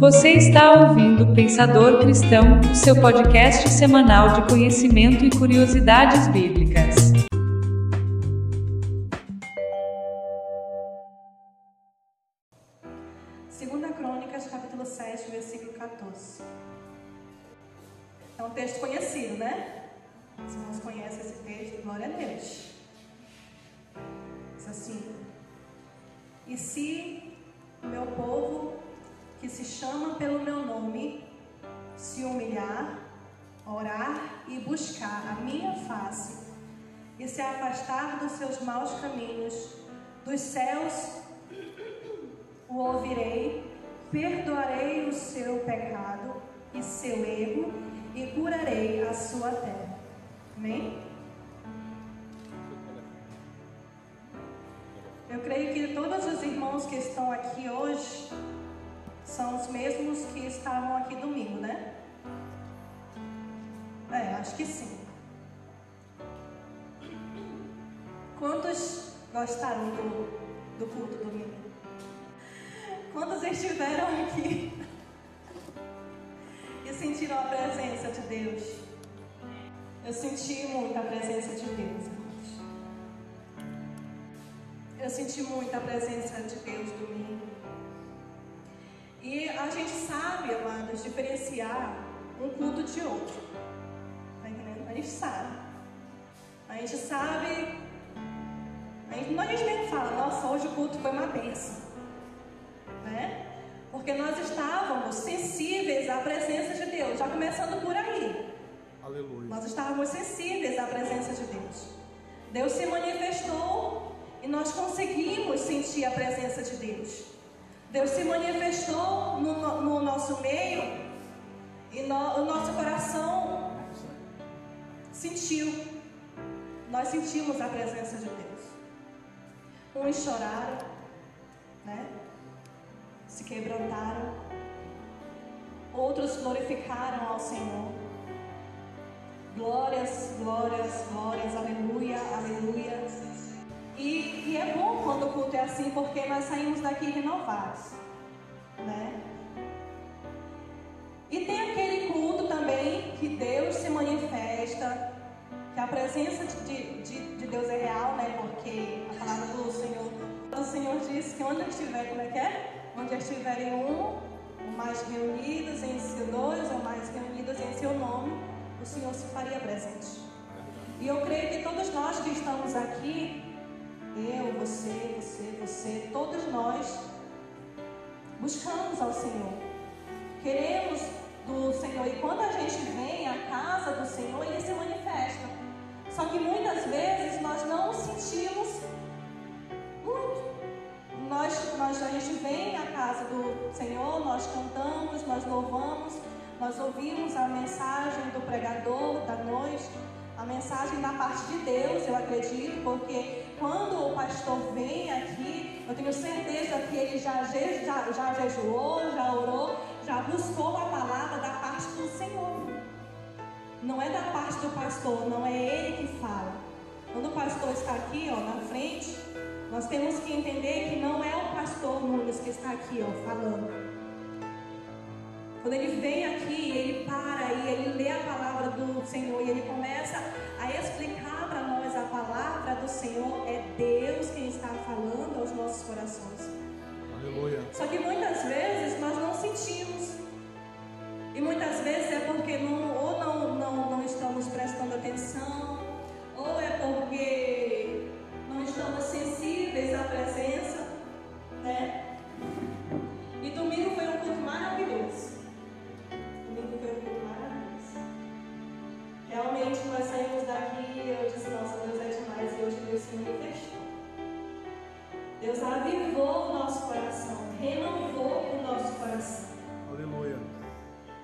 Você está ouvindo Pensador Cristão, o seu podcast semanal de conhecimento e curiosidades bíblicas. E seu erro e curarei a sua terra. Amém? Eu creio que todos os irmãos que estão aqui hoje são os mesmos que estavam aqui domingo, né? É, acho que sim. Quantos gostaram do, do culto domingo? Quantos estiveram aqui sentiram a presença de Deus? Eu senti muito a presença de Deus, irmãos. Eu senti muito a presença de Deus domingo. E a gente sabe, amados, diferenciar um culto de outro. Tá entendendo? A gente sabe. A gente sabe. A gente, a gente nem fala, nossa, hoje o culto foi uma bênção né? Porque nós estávamos sensíveis à presença de Deus, já começando por aí. Aleluia. Nós estávamos sensíveis à presença de Deus. Deus se manifestou e nós conseguimos sentir a presença de Deus. Deus se manifestou no, no nosso meio e no, o nosso coração sentiu. Nós sentimos a presença de Deus. Uns choraram, né? Se quebrantaram, outros glorificaram ao Senhor. Glórias, glórias, glórias, aleluia, aleluia. E, e é bom quando o culto é assim, porque nós saímos daqui renovados, né? E tem aquele culto também que Deus se manifesta, que a presença de, de, de Deus é real, né? Porque a palavra do Senhor, o Senhor diz que onde estiver, como é que é? Onde estiverem um ou mais reunidos em seu dois ou mais reunidos em seu nome, o Senhor se faria presente. E eu creio que todos nós que estamos aqui, eu, você, você, você, todos nós buscamos ao Senhor. Queremos do Senhor. E quando a gente vem à casa do Senhor, Ele se manifesta. Só que muitas vezes nós não sentimos muito nós, nós, a gente vem à casa do Senhor, nós cantamos, nós louvamos, nós ouvimos a mensagem do pregador da noite, a mensagem da parte de Deus, eu acredito, porque quando o pastor vem aqui, eu tenho certeza que ele já, já, já jejuou, já orou, já buscou a palavra da parte do Senhor. Não é da parte do pastor, não é ele que fala. Quando o pastor está aqui, ó, na frente, nós temos que entender que não é o pastor Nunes que está aqui, ó, falando. Quando ele vem aqui, ele para e ele lê a palavra do Senhor e ele começa a explicar para nós a palavra do Senhor. É Deus quem está falando aos nossos corações. Aleluia. Só que muitas vezes nós não sentimos. E muitas vezes é porque não, ou não, não, não estamos prestando atenção, ou é porque não estamos sensíveis à presença, né? E domingo foi um culto maravilhoso. Domingo foi um culto maravilhoso. Realmente nós saímos daqui e eu disse, nossa, Deus é demais e hoje Deus se manifestou. Deus avivou o nosso coração, renovou o nosso coração. Aleluia.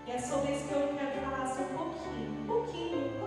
E é sobre isso que eu quero falar só um pouquinho, um pouquinho, um pouquinho,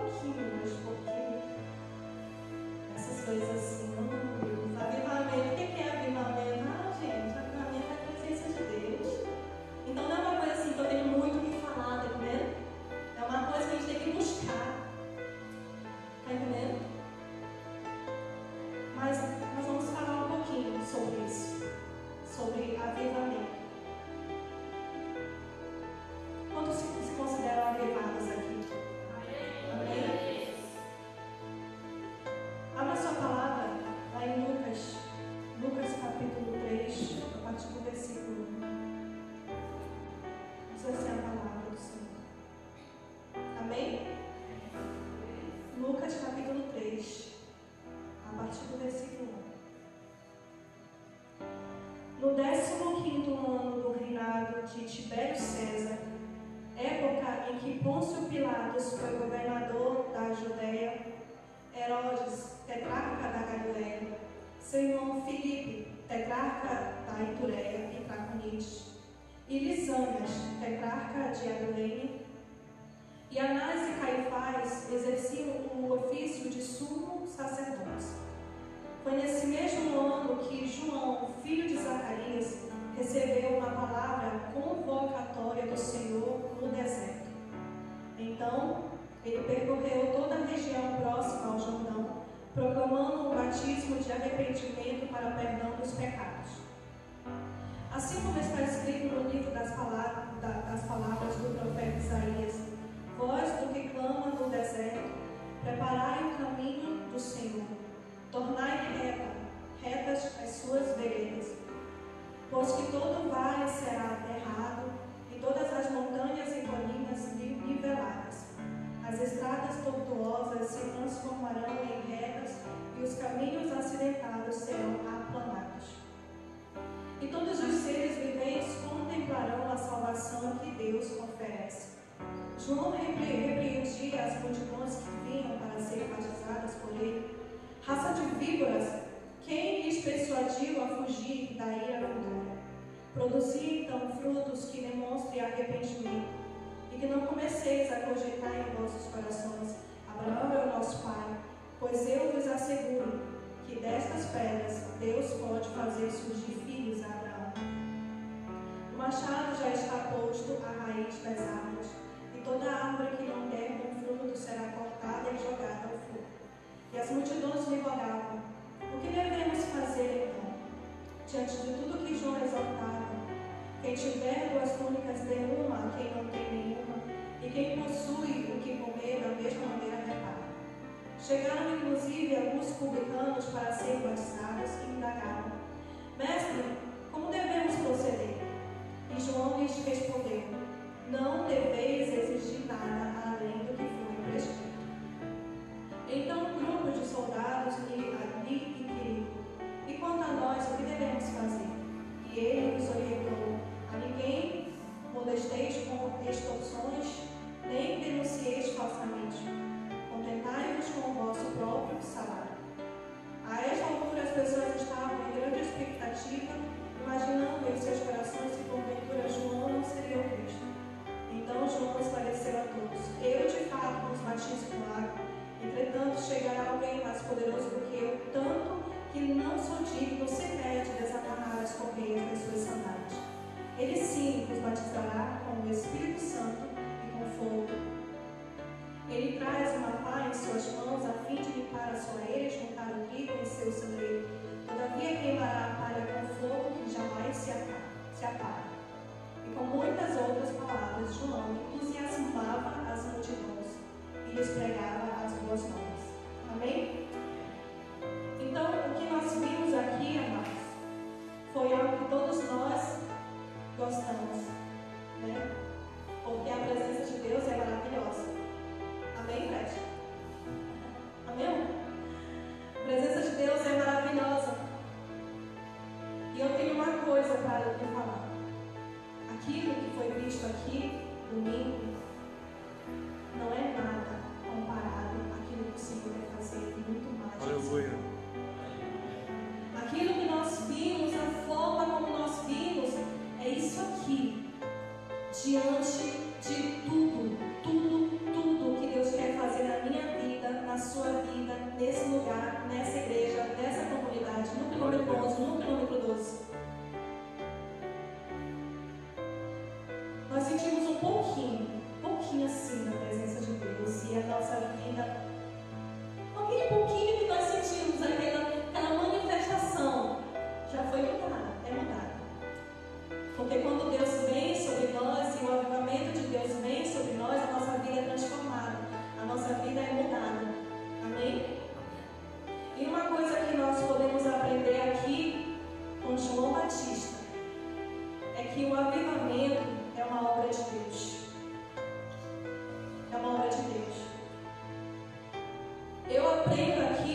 Lisânias, tetrarca de Abilene, e Anás e Caifás exerciam o ofício de sumo sacerdotes. Foi nesse mesmo ano que João, filho de Zacarias, recebeu uma palavra convocatória do Senhor no deserto. Então, ele percorreu toda a região próxima ao Jordão, proclamando um batismo de arrependimento para perdão dos pecados. Assim como está escrito no livro das palavras, das palavras do profeta Isaías, voz do que clama no deserto, preparai o caminho do Senhor, tornai reta, retas as suas veredas pois que todo vale será aterrado e todas as montanhas e colinas niveladas. As estradas tortuosas se transformarão em retas e os caminhos acidentados serão aplanados. E todos os seres viventes contemplarão a salvação que Deus oferece. João repreendia as multidões que vinham para ser batizadas por ele. Raça de víboras, quem lhes persuadiu a fugir da ira vindoura? Produzi então frutos que demonstrem arrependimento, e que não comeceis a cogitar em vossos corações: Abraão é o nosso pai, pois eu vos asseguro que destas pedras Deus pode fazer surgir machado já está posto à raiz das árvores, e toda árvore que não der bom fruto será cortada e jogada ao fogo. E as multidões lhe rogavam: o que devemos fazer então? Diante de tudo que João exaltava, quem tiver duas túnicas dê uma a quem não tem nenhuma, e quem possui o que comer da mesma maneira repara. Chegaram inclusive alguns publicanos para serem batizados e indagaram: Mestre, como devemos proceder? E João lhes respondeu: Não deveis exigir nada além do que foi prescrito. Então um grupo de soldados lhe, lhe inquiriu: E quanto a nós, o que devemos fazer? E ele nos orientou: A ninguém molesteis com extorsões, nem denuncieis falsamente. Contentai-vos com o vosso próprio salário. A esta altura as pessoas estavam em grande expectativa, imaginando em seus corações João esclareceu a todos: Eu de fato vos batizo com água Entretanto, chegará alguém mais poderoso do que eu, tanto que não sou digno sequer de desamarrar as correias das suas sandálias. Ele sim vos batizará com o Espírito Santo e com fogo. Ele traz uma pá em suas mãos a fim de limpar a sua e juntar o trigo em seu celeiro. Todavia queimará a palha com fogo que jamais se apaga. Com muitas outras palavras, João entusiasmava as multidões e lhes pregava as boas novas. Amém? Então, o que nós vimos aqui, amados, foi algo que todos nós gostamos, né? Porque a presença de Deus é maravilhosa. Amém, Fred? Amém? A presença de Deus é maravilhosa. obra de Deus. Eu aprendo aqui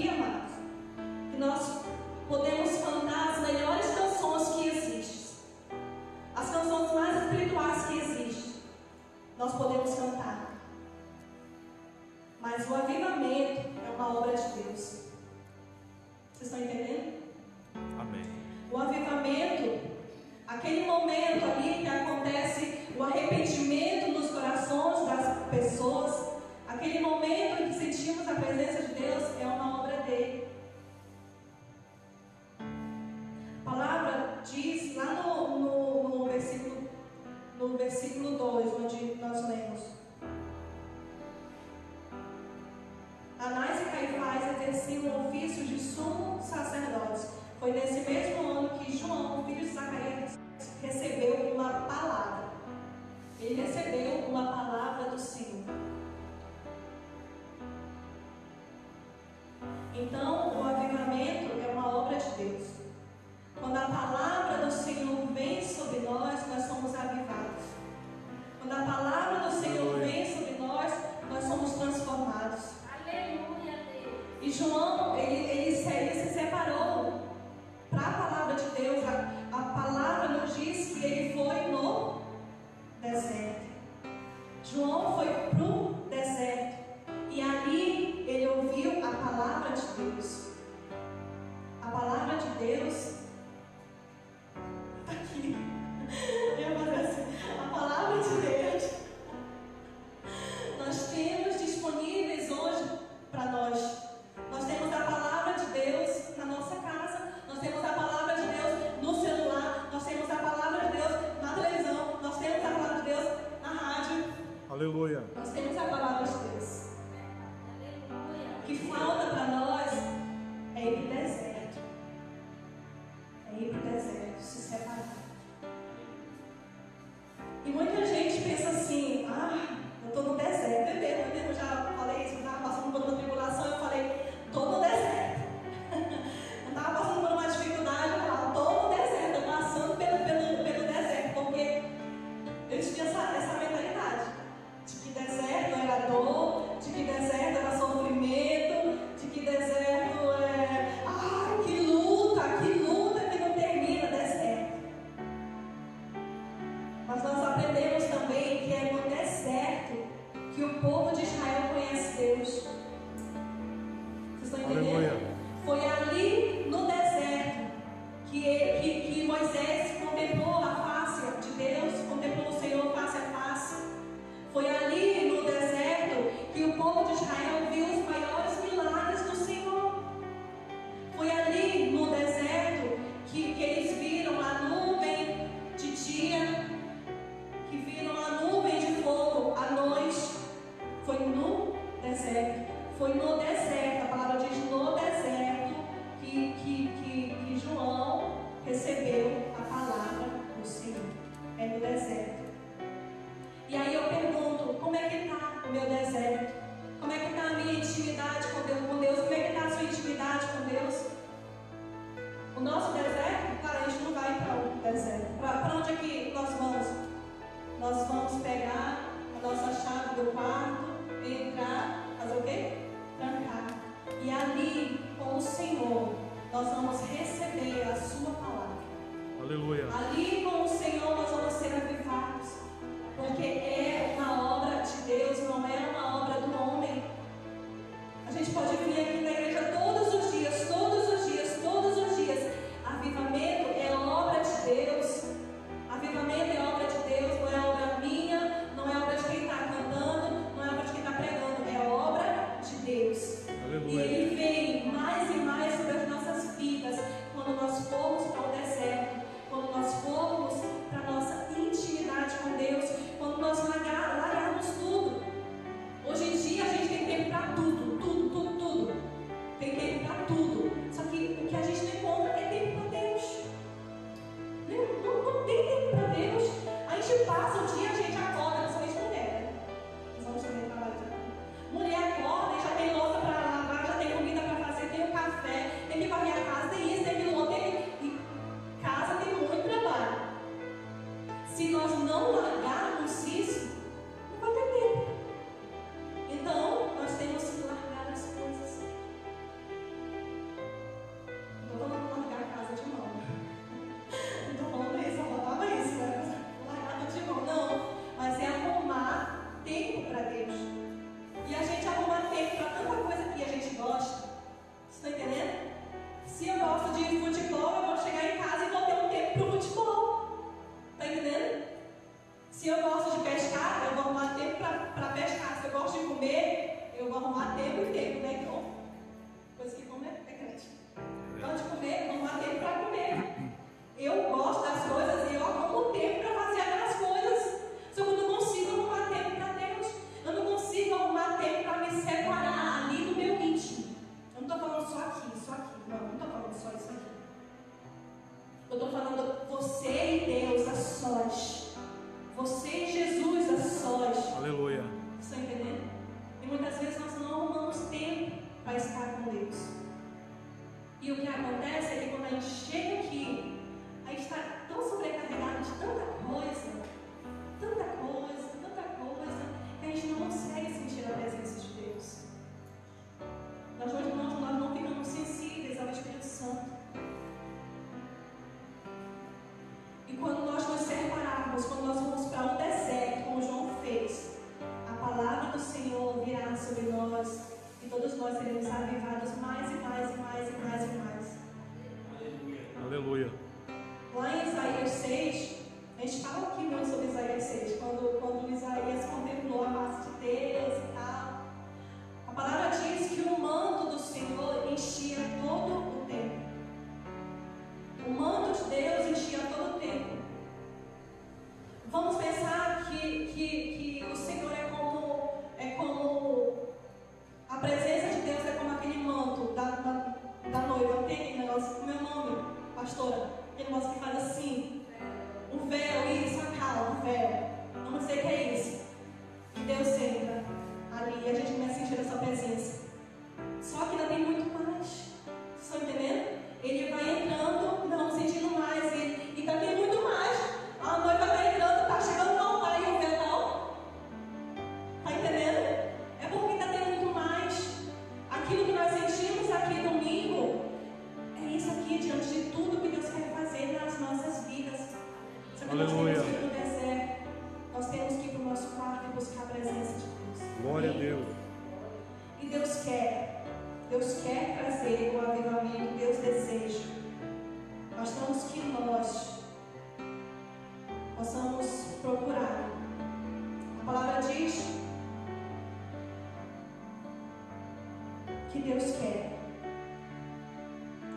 que Deus quer.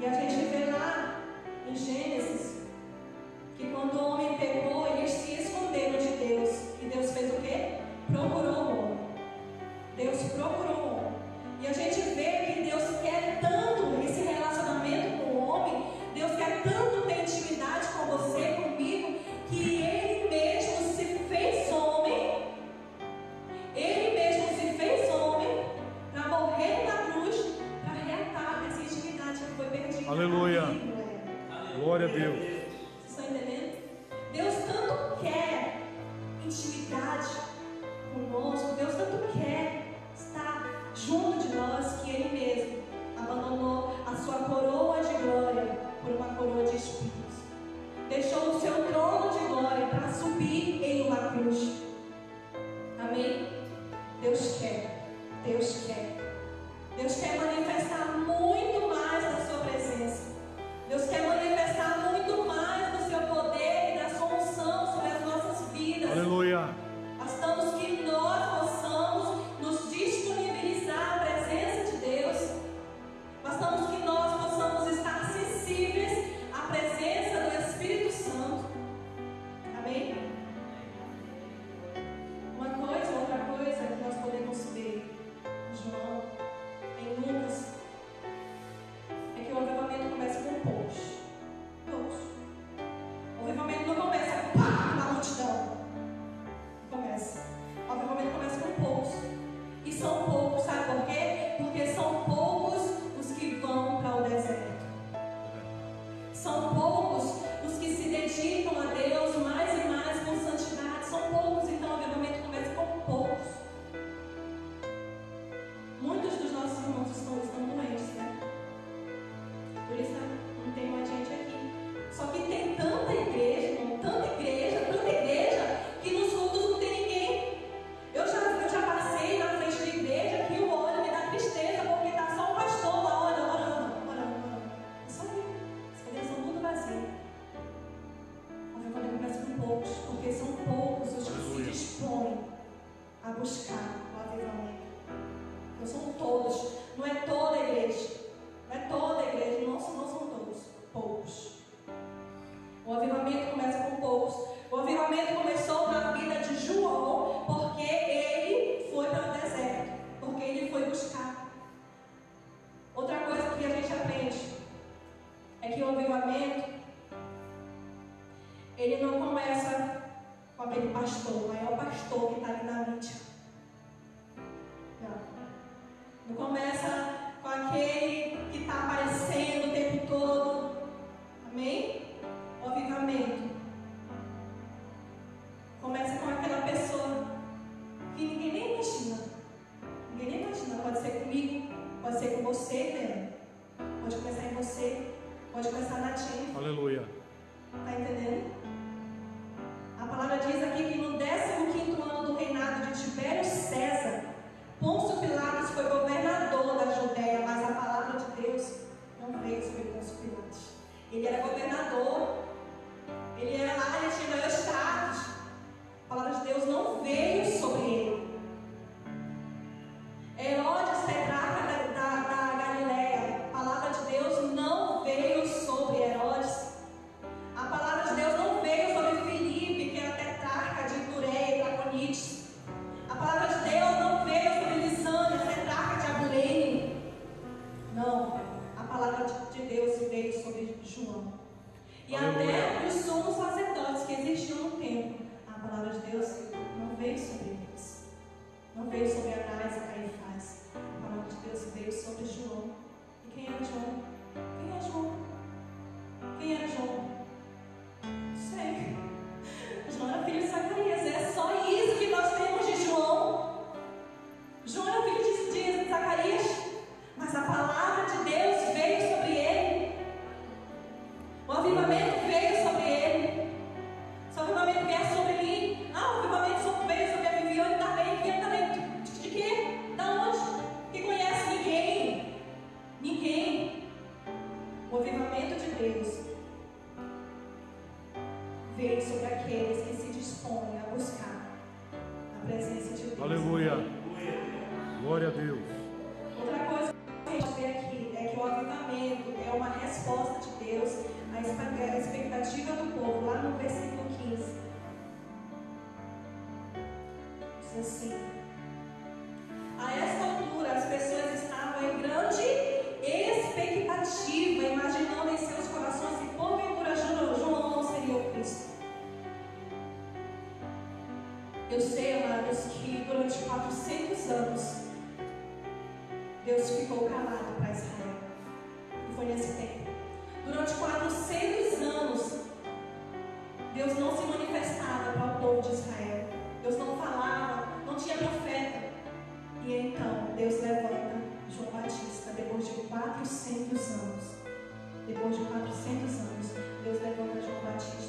E a gente vê lá em Gênesis que quando o homem pecou, eles se esconderam de Deus. E Deus fez o quê? Procurou o homem. Deus procurou o homem. E a gente vê que Deus quer tanto anos. Depois de 400 anos, Deus levanta João Batista.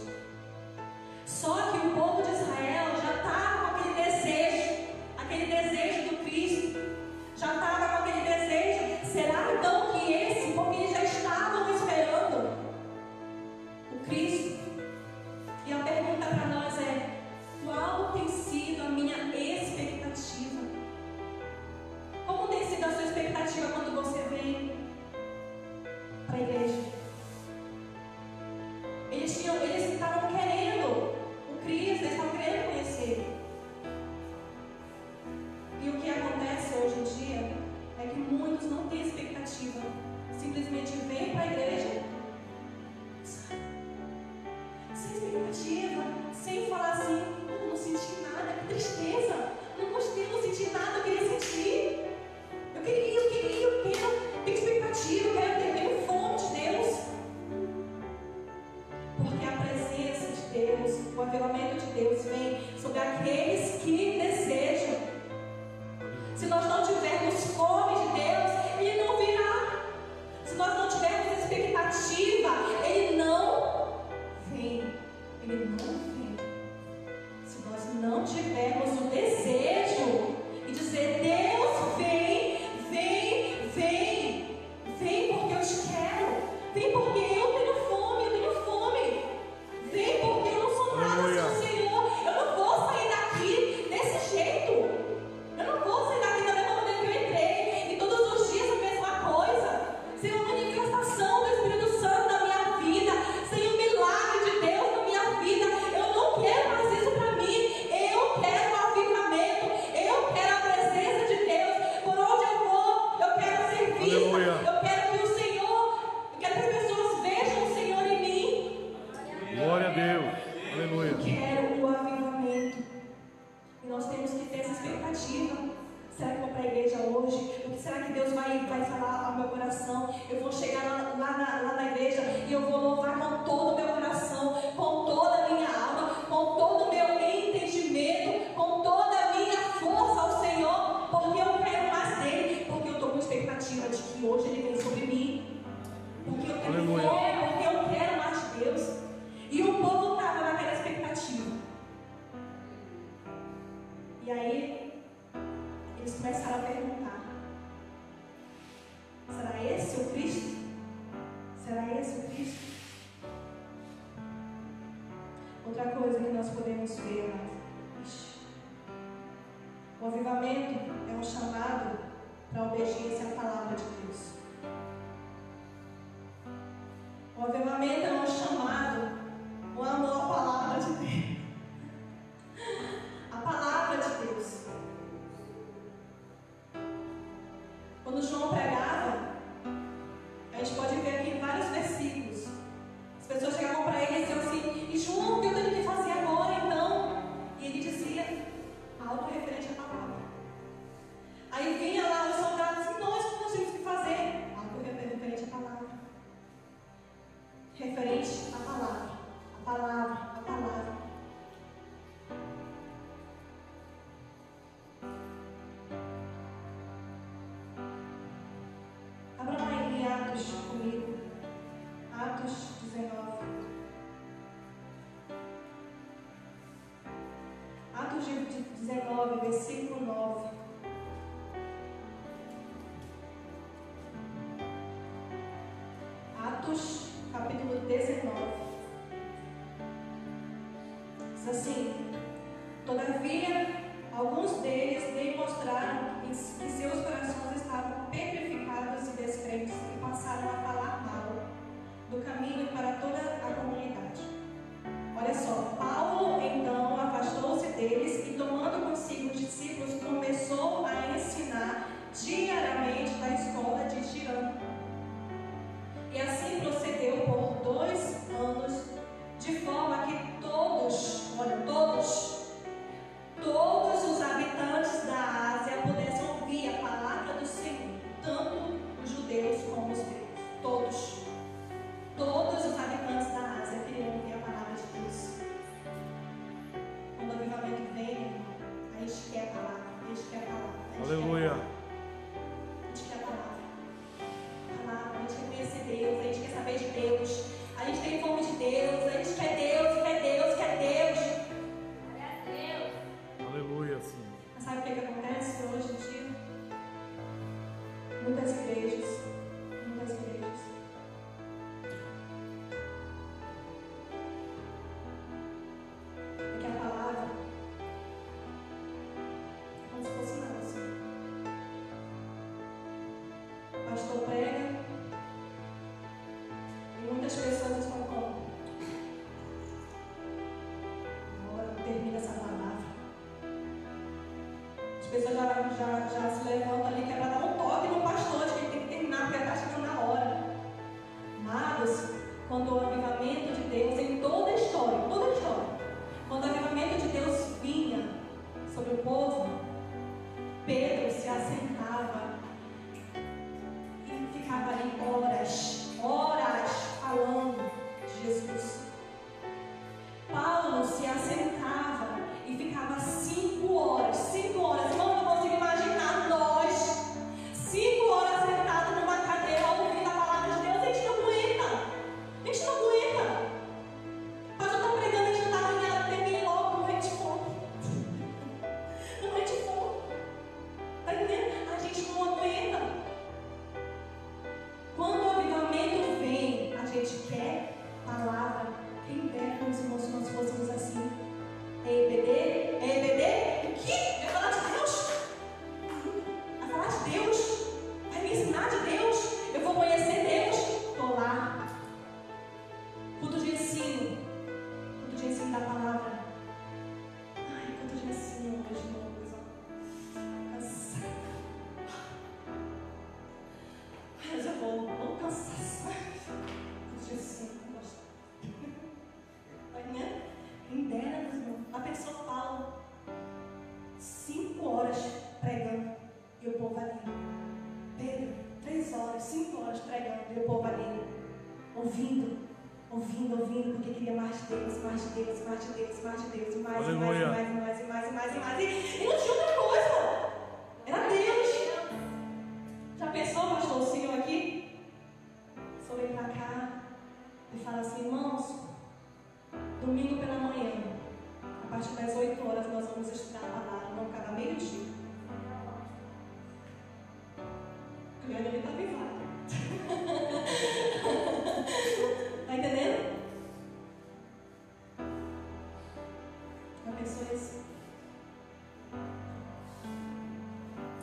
porque a presença de Deus, o avivamento de Deus vem sobre aqueles que desejam. Se nós não tivermos fome de Deus, Ele não virá. Se nós não tivermos expectativa, será que Deus vai, vai falar ao meu coração? Eu vou chegar lá, lá, na, lá na igreja e eu vou louvar com todo o meu coração, com toda podemos ver. Né? O avivamento é um chamado para obediência à palavra de Deus. O avivamento é um chamado, o amor à palavra de Deus. A palavra de Deus. Quando João pregava, a gente pode ver aqui vários versículos. As pessoas chegavam para ele Todavia, A pessoa já, já, já se levanta ali, que é para dar um toque no pastor, que ele tem que terminar, porque está chegando na hora. Mas, quando o avivamento de Deus, em toda a história, toda a história, quando o avivamento de Deus vinha sobre o povo, Pedro se assentou.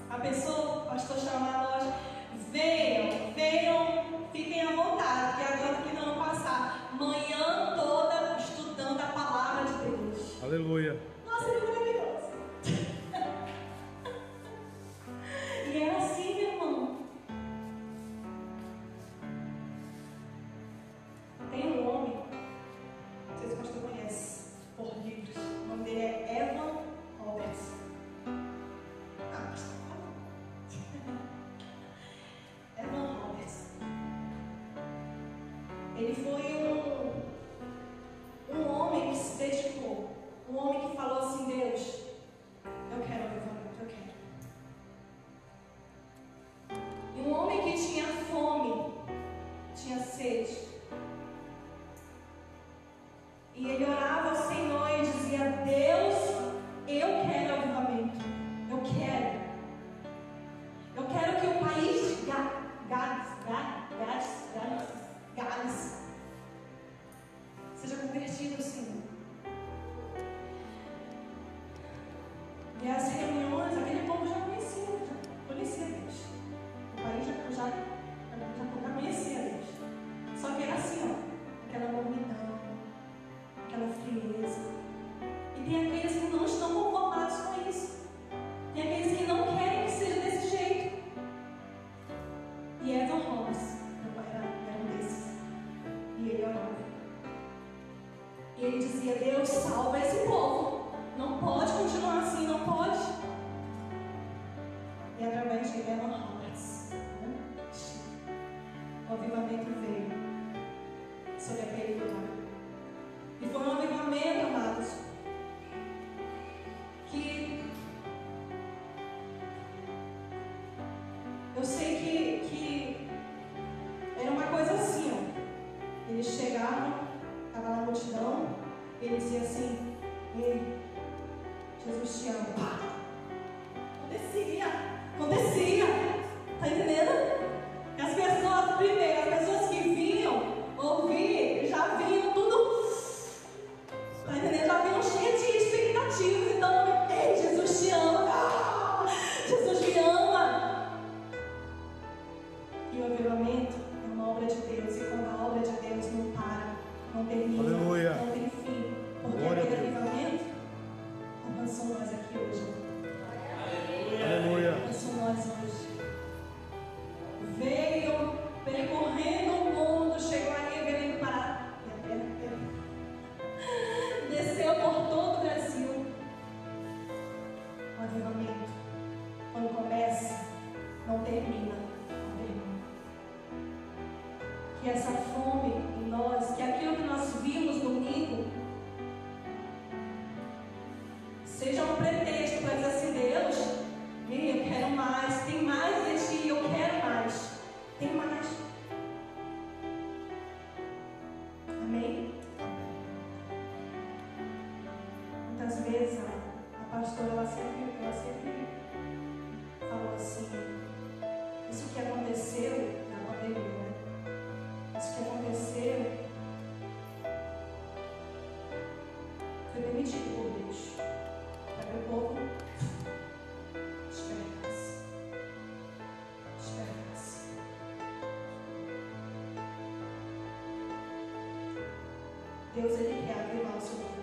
A pessoa, pastor, chamar nós, vem primeiro. vezes a, pastora ela sempre, ela sempre falou assim, isso que aconteceu na pandemia, né? Isso que aconteceu foi permitido por Deus. Para que o povo esperasse. Esperasse. Deus ele quer abrir nosso sobre